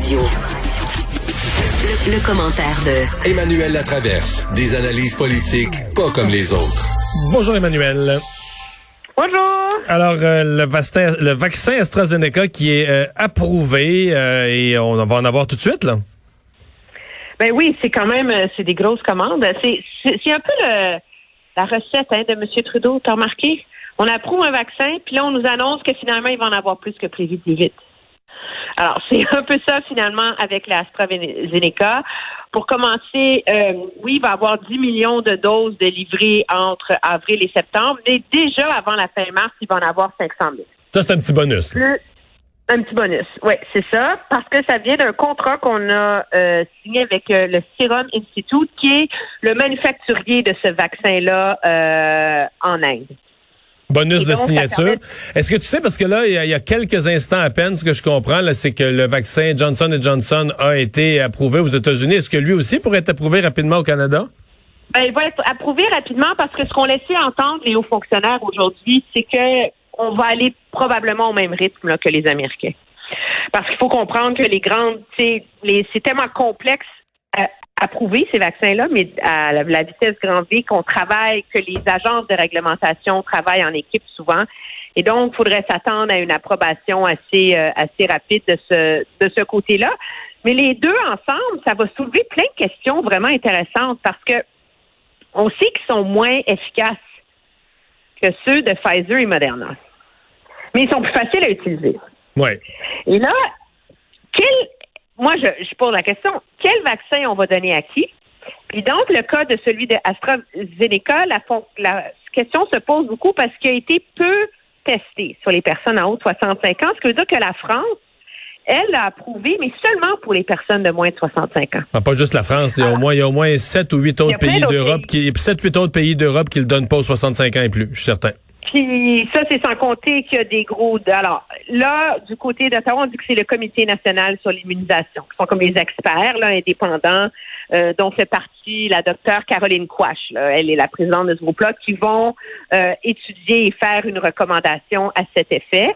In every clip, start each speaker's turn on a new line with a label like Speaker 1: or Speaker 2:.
Speaker 1: Radio. Le, le commentaire de
Speaker 2: Emmanuel Latraverse. Des analyses politiques pas comme les autres.
Speaker 3: Bonjour Emmanuel.
Speaker 4: Bonjour.
Speaker 3: Alors, euh, le, vaccin, le vaccin AstraZeneca qui est euh, approuvé euh, et on va en avoir tout de suite, là.
Speaker 4: Ben oui, c'est quand même c'est des grosses commandes. C'est c'est c'est un peu le, la recette hein, de M. Trudeau, t'as remarqué? On approuve un vaccin, puis là, on nous annonce que finalement, il va en avoir plus que prévu plus vite. Alors, c'est un peu ça, finalement, avec l'AstraZeneca. Pour commencer, euh, oui, il va y avoir 10 millions de doses de livrées entre avril et septembre, mais déjà, avant la fin mars, il va en avoir 500 000.
Speaker 3: Ça, c'est un petit bonus.
Speaker 4: Le- un petit bonus, oui, c'est ça, parce que ça vient d'un contrat qu'on a euh, signé avec euh, le Serum Institute, qui est le manufacturier de ce vaccin-là en Inde.
Speaker 3: Bonus de
Speaker 4: donc,
Speaker 3: signature. Est-ce que tu sais, parce que là, il y, a, il y a quelques instants à peine, ce que je comprends, c'est que le vaccin Johnson Johnson a été approuvé aux États-Unis. Est-ce que lui aussi pourrait être approuvé rapidement au Canada?
Speaker 4: Ben, il va être approuvé rapidement parce que ce qu'on laissait entendre les hauts fonctionnaires aujourd'hui, c'est que on va aller probablement au même rythme là, que les Américains. Parce qu'il faut comprendre que les grandes, c'est tellement complexe à approuver ces vaccins-là, mais à la, vitesse grand V qu'on travaille, que les agences de réglementation travaillent en équipe souvent. Et donc, il faudrait s'attendre à une approbation assez, euh, assez rapide de ce, de ce côté-là. Mais les deux ensemble, ça va soulever plein de questions vraiment intéressantes parce que on sait qu'ils sont moins efficaces que ceux de Pfizer et Moderna. Mais ils sont plus faciles à utiliser.
Speaker 3: Oui.
Speaker 4: Et là, quel, moi, je, je pose la question, quel vaccin on va donner à qui? Puis donc, le cas de celui de AstraZeneca, la, la question se pose beaucoup parce qu'il a été peu testé sur les personnes en haut de 65 ans, ce qui veut dire que la France, elle l'a approuvé, mais seulement pour les personnes de moins de 65 ans.
Speaker 3: Ah, pas juste la France. Il y a au moins, il y a au moins 7 ou 8
Speaker 4: Il y
Speaker 3: autres
Speaker 4: a
Speaker 3: pays d'Europe qui, 7 8 autres pays d'Europe qui le donnent pas aux 65 ans et plus. Je suis certain.
Speaker 4: Puis ça, c'est sans compter qu'il y a des gros. Alors là, du côté d'Ottawa, on dit que c'est le Comité national sur l'immunisation, qui sont comme les experts là, indépendants, euh, dont fait partie la docteure Caroline Quash. là. Elle est la présidente de ce groupe-là, qui vont euh, étudier et faire une recommandation à cet effet.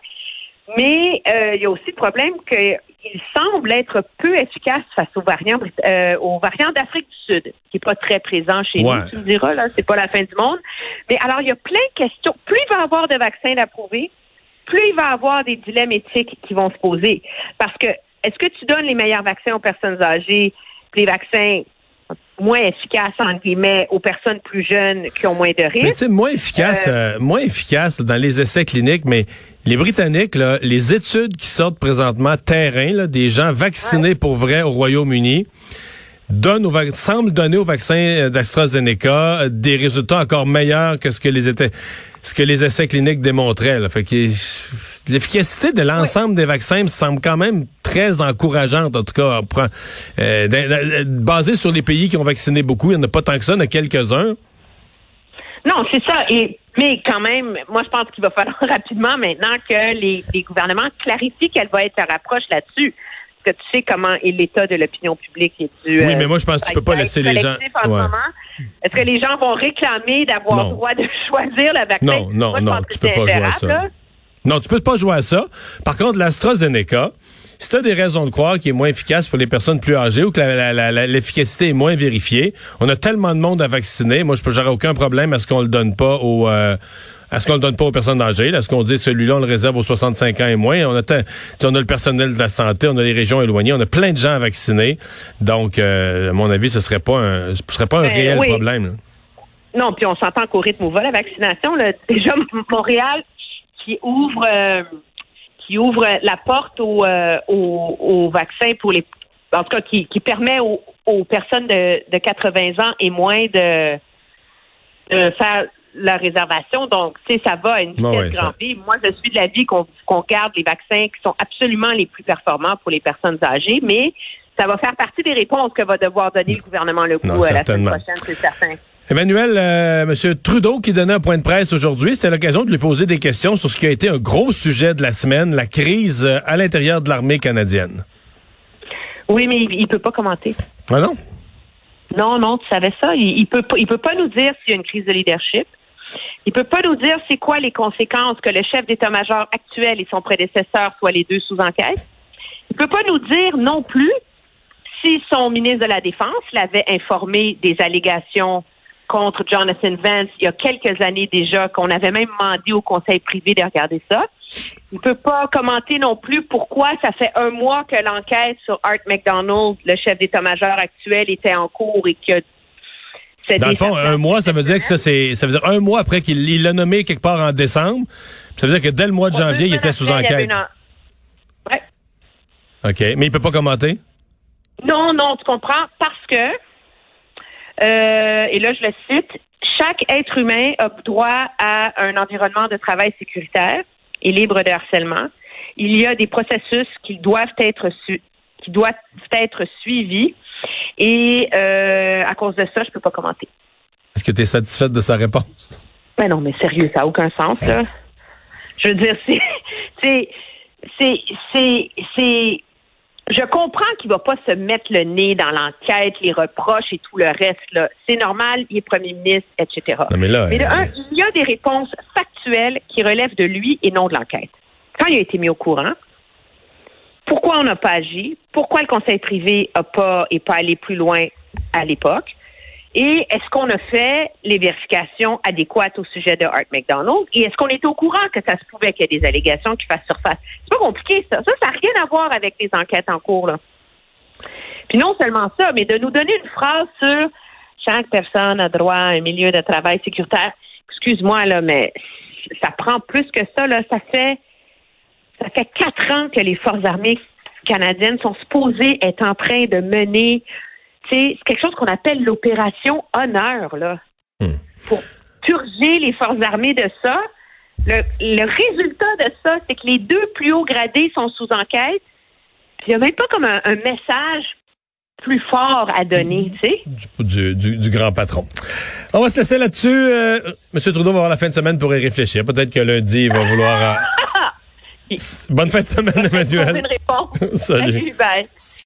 Speaker 4: Mais euh, il y a aussi le problème qu'il semble être peu efficace face aux variants euh, aux variants d'Afrique du Sud, qui n'est pas très présent chez
Speaker 3: Ouais.
Speaker 4: nous. Tu me diras, là, c'est pas la fin du monde. Mais alors, il y a plein de questions. Plus il va y avoir de vaccins d'approuver, plus il va y avoir des dilemmes éthiques qui vont se poser. Parce que est-ce que tu donnes les meilleurs vaccins aux personnes âgées, les vaccins moins efficaces, entre guillemets, aux personnes plus jeunes qui ont moins de
Speaker 3: Mais tu
Speaker 4: risques?
Speaker 3: sais, moins efficace, euh, moins efficace dans les essais cliniques, mais les Britanniques, là, les études qui sortent présentement terrain, là, des gens vaccinés pour vrai au Royaume-Uni, donnent au semblent donner au vaccin euh, d'AstraZeneca euh, des résultats encore meilleurs que ce que les étaient, ce que les essais cliniques démontraient. Là. Fait que l'efficacité de l'ensemble des vaccins me semble quand même très encourageante, en tout cas, euh, d'un- basée sur les pays qui ont vacciné beaucoup. Il n'y en a pas tant que ça, il y en a quelques-uns.
Speaker 4: Non, c'est ça. Et mais quand même, moi je pense qu'il va falloir rapidement maintenant que les, les gouvernements clarifient quelle va être leur approche là-dessus. Parce que tu sais comment est l'état de l'opinion publique et du.
Speaker 3: Oui,
Speaker 4: euh,
Speaker 3: mais moi, je pense que tu peux pas laisser les gens- Ouais.
Speaker 4: Est-ce que les gens vont réclamer d'avoir le droit de choisir le vaccin?
Speaker 3: Non, non,
Speaker 4: Moi,
Speaker 3: non, tu peux pas jouer à ça.
Speaker 4: là.
Speaker 3: Non, tu peux pas jouer à ça. Par contre, l'AstraZeneca, si tu as des raisons de croire qu'il est moins efficace pour les personnes plus âgées ou que l'efficacité est moins vérifiée, on a tellement de monde à vacciner. Moi, je peux, j'aurais aucun problème à ce qu'on le donne pas aux, euh, à ce qu'on le donne pas aux personnes âgées. À ce qu'on dit celui-là, on le réserve aux 65 ans et moins. On a, on a le personnel de la santé, on a les régions éloignées, on a plein de gens à vacciner. Donc, euh, à mon avis, ce serait pas un, ce serait pas un
Speaker 4: Ben,
Speaker 3: réel
Speaker 4: oui.
Speaker 3: problème. là.
Speaker 4: Non, puis on s'entend qu'au rythme où va la vaccination, là, déjà Montréal qui ouvre euh, qui ouvre la porte au, euh, au, au vaccin pour les en tout cas qui, qui permet aux, aux personnes de, de 80 ans et moins de, de faire la réservation. Donc, tu sais, ça va à une vitesse grand
Speaker 3: ça-
Speaker 4: V. Moi, je suis de l'avis qu'on garde les vaccins qui sont absolument les plus performants pour les personnes âgées, mais ça va faire partie des réponses que va devoir donner le gouvernement Legault
Speaker 3: Non,
Speaker 4: euh, la semaine prochaine, c'est certain.
Speaker 3: Emmanuel, euh, Monsieur Trudeau qui donnait un point de presse aujourd'hui, c'était l'occasion de lui poser des questions sur ce qui a été un gros sujet de la semaine, la crise euh, à l'intérieur de l'armée canadienne.
Speaker 4: Oui, mais il, il peut pas commenter.
Speaker 3: Ah non?
Speaker 4: Non, non, tu savais ça. Il, il peut pas, il peut pas nous dire s'il y a une crise de leadership. Il peut pas nous dire c'est quoi les conséquences que le chef d'état-major actuel et son prédécesseur soient les deux sous enquête. Il peut pas nous dire non plus si son ministre de la Défense l'avait informé des allégations contre Jonathan Vance il y a quelques années déjà, qu'on avait même demandé au conseil privé de regarder ça. Il peut pas commenter non plus pourquoi ça fait un mois que l'enquête sur Art McDonald, le chef d'état-major actuel, était en cours et que
Speaker 3: dans le fond, un mois, ça veut dire que ça, c'est, ça veut dire un mois après qu'il l'a nommé quelque part en décembre. Ça veut dire que dès le mois de janvier, il était sous enquête.
Speaker 4: Ouais.
Speaker 3: OK. Mais il peut pas commenter?
Speaker 4: Non, non, tu comprends? Parce que, euh, et là, je le cite, chaque être humain a droit à un environnement de travail sécuritaire et libre de harcèlement. Il y a des processus qui doivent être qui doivent être suivis et euh, à cause de ça, je peux pas commenter.
Speaker 3: Est-ce que tu es satisfaite de sa réponse?
Speaker 4: Ben non, mais sérieux, ça n'a aucun sens, là. Je veux dire, c'est, c'est, c'est, c'est, je comprends qu'il va pas se mettre le nez dans l'enquête, les reproches et tout le reste, là. C'est normal, il est premier ministre, etc.
Speaker 3: mais là,
Speaker 4: mais un, il y a des réponses factuelles qui relèvent de lui et non de l'enquête. Quand il a été mis au courant, pourquoi on n'a pas agi, pourquoi le conseil privé n'a pas et pas allé plus loin à l'époque, et est-ce qu'on a fait les vérifications adéquates au sujet de Art McDonald? Et est-ce qu'on était au courant que ça se pouvait qu'il y ait des allégations qui fassent surface? C'est pas compliqué, ça. Ça, ça n'a rien à voir avec les enquêtes en cours, là. Puis non seulement ça, mais de nous donner une phrase sur chaque personne a droit à un milieu de travail sécuritaire. Excuse-moi, là, mais ça prend plus que ça, là. Ça fait ça fait quatre ans que les forces armées canadiennes sont supposées être en train de mener, c'est quelque chose qu'on appelle l'opération honneur, là. Hmm. Pour purger les forces armées de ça. Le, résultat de ça, c'est que les deux plus hauts gradés sont sous enquête. il n'y a même pas comme un, message plus fort à donner, tu
Speaker 3: sais. Du, grand patron. On va se laisser là-dessus. Euh, Monsieur Trudeau va avoir la fin de semaine pour y réfléchir. Peut-être que lundi, il va vouloir... Euh, Bonne fin de semaine, Emmanuel.
Speaker 4: Bonne.
Speaker 3: Salut. Salut bye.